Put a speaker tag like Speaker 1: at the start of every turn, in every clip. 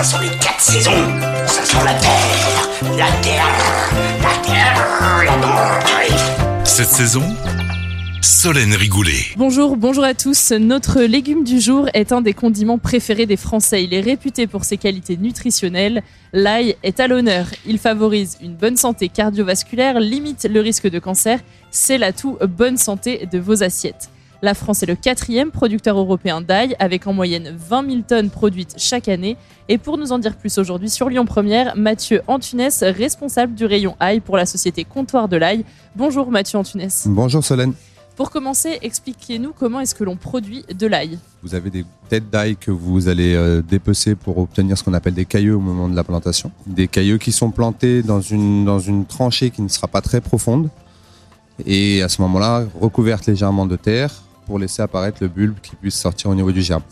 Speaker 1: Ça sont les quatre saisons. Ça sent la terre, la terre, la terre, la terre.
Speaker 2: Cette saison, Solène Rigoulet.
Speaker 3: Bonjour, bonjour à tous. Notre légume du jour est un des condiments préférés des Français. Il est réputé pour ses qualités nutritionnelles. L'ail est à l'honneur. Il favorise une bonne santé cardiovasculaire, limite le risque de cancer. C'est l'atout bonne santé de vos assiettes. La France est le quatrième producteur européen d'ail, avec en moyenne 20 000 tonnes produites chaque année. Et pour nous en dire plus aujourd'hui sur Lyon Première, Mathieu Antunès, responsable du rayon ail pour la société Comptoir de l'ail. Bonjour Mathieu Antunès.
Speaker 4: Bonjour Solène.
Speaker 3: Pour commencer, expliquez-nous comment est-ce que l'on produit de l'ail.
Speaker 4: Vous avez des têtes d'ail que vous allez euh, dépecer pour obtenir ce qu'on appelle des cailleux au moment de la plantation. Des cailleux qui sont plantés dans une, dans une tranchée qui ne sera pas très profonde. Et à ce moment-là, recouvertes légèrement de terre pour laisser apparaître le bulbe qui puisse sortir au niveau du germe.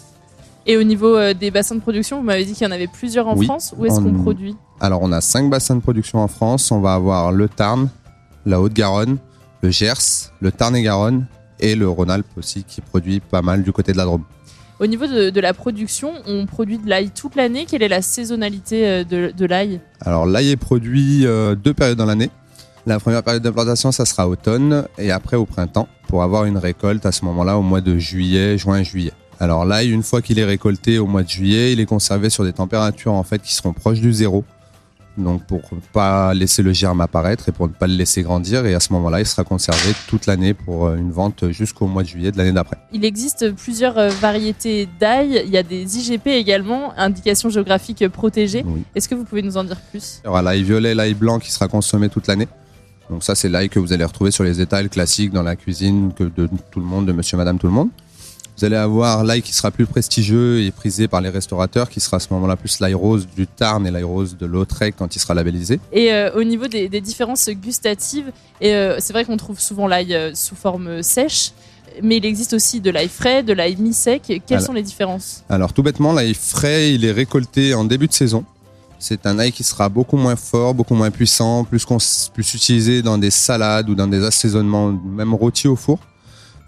Speaker 3: Et au niveau euh, des bassins de production, vous m'avez dit qu'il y en avait plusieurs en
Speaker 4: Oui,
Speaker 3: France. Où est-ce
Speaker 4: en-
Speaker 3: qu'on produit?
Speaker 4: Alors on a cinq bassins de production en France. On va avoir le Tarn, la Haute-Garonne, le Gers, le Tarn-et-Garonne et le Rhône-Alpes aussi qui produit pas mal du côté de la Drôme.
Speaker 3: Au niveau de, de la production, on produit de l'ail toute l'année. Quelle est la saisonnalité euh, de, de l'ail?
Speaker 4: Alors l'ail est produit euh, deux périodes dans l'année. La première période d'implantation, ça sera automne et après au printemps pour avoir une récolte à ce moment-là au mois de juillet, juin, juillet. Alors l'ail, une fois qu'il est récolté au mois de juillet, il est conservé sur des températures en fait qui seront proches du zéro. Donc pour pas laisser le germe apparaître et pour ne pas le laisser grandir et à ce moment-là, il sera conservé toute l'année pour euh, une vente jusqu'au mois de juillet de l'année d'après.
Speaker 3: Il existe plusieurs euh, variétés d'ail. Il y a des IGP également, indications géographiques protégées.
Speaker 4: Oui.
Speaker 3: Est-ce que vous pouvez nous en dire plus?
Speaker 4: Il y aura l'ail violet, l'ail blanc qui sera consommé toute l'année. Donc ça, c'est l'ail que vous allez retrouver sur les étals classiques dans la cuisine que de tout le monde, de monsieur, madame, tout le monde. Vous allez avoir l'ail qui sera plus prestigieux et prisé par les restaurateurs, qui sera à ce moment-là plus l'ail rose du Tarn et l'ail rose de Lautrec quand il sera labellisé.
Speaker 3: Et euh, au niveau des, des différences gustatives, et, euh, c'est vrai qu'on trouve souvent l'ail euh, sous forme sèche, mais il existe aussi de l'ail frais, de l'ail mi-sec. Quelles
Speaker 4: Alors-
Speaker 3: sont les différences?
Speaker 4: Alors tout bêtement, l'ail frais, il est récolté en début de saison. C'est un ail qui sera beaucoup moins fort, beaucoup moins puissant, plus, utilisé dans des salades ou dans des assaisonnements, même rôtis au four.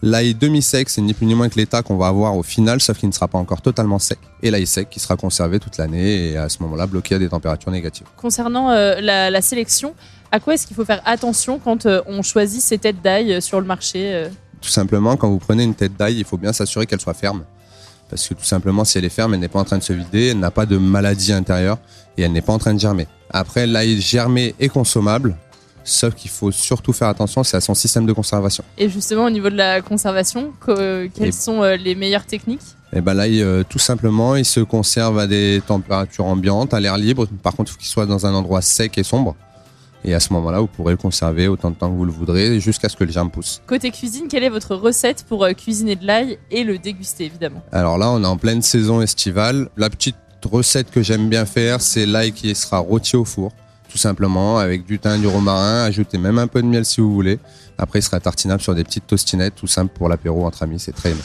Speaker 4: L'ail demi-sec, c'est ni plus ni moins que l'état qu'on va avoir au final, sauf qu'il ne sera pas encore totalement sec. Et l'ail sec qui sera conservé toute l'année et à ce moment-là bloqué à des températures négatives.
Speaker 3: Concernant euh, la, la sélection, à quoi est-ce qu'il faut faire attention quand euh, on choisit ces têtes d'ail euh, sur le marché euh?
Speaker 4: Tout simplement, quand vous prenez une tête d'ail, il faut bien s'assurer qu'elle soit ferme. Parce que tout simplement, si elle est ferme, elle n'est pas en train de se vider, elle n'a pas de maladie intérieure et elle n'est pas en train de germer. Après, l'ail germé est consommable, sauf qu'il faut surtout faire attention, c'est à son système de conservation.
Speaker 3: Et justement, au niveau de la conservation, co- quelles
Speaker 4: Et-
Speaker 3: sont euh, les meilleures techniques?
Speaker 4: Et ben l'ail, euh, tout simplement, il se conserve à des températures ambiantes, à l'air libre. Par contre, il faut qu'il soit dans un endroit sec et sombre. Et à ce moment-là, vous pourrez le conserver autant de temps que vous le voudrez, jusqu'à ce que le germe pousse.
Speaker 3: Côté cuisine, quelle est votre recette pour euh, cuisiner de l'ail et le déguster évidemment?
Speaker 4: Alors là, on est en pleine saison estivale. La petite recette que j'aime bien faire, c'est l'ail qui sera rôti au four, tout simplement, avec du thym, du romarin, ajouter même un peu de miel si vous voulez. Après, il sera tartinable sur des petites tostinettes, tout simple pour l'apéro entre amis, c'est très aimé.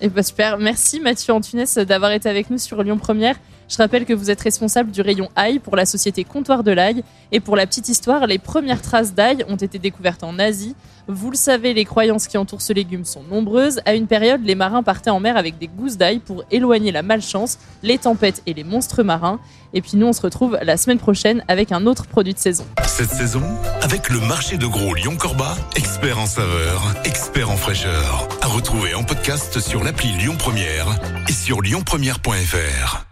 Speaker 3: Et bah super, merci Mathieu Antunès d'avoir été avec nous sur Lyon Première. Je rappelle que vous êtes responsable du rayon ail pour la société Comptoir de l'ail. Et pour la petite histoire, les premières traces d'ail ont été découvertes en Asie. Vous le savez, les croyances qui entourent ce légume sont nombreuses. À une période, les marins partaient en mer avec des gousses d'ail pour éloigner la malchance, les tempêtes et les monstres marins. Et puis nous, on se retrouve la semaine prochaine avec un autre produit de saison.
Speaker 2: Cette saison, avec le marché de gros Lyon-Corba, expert en saveur, expert en fraîcheur. À retrouver en podcast sur l'appli Lyon Première et sur lyonpremière.fr.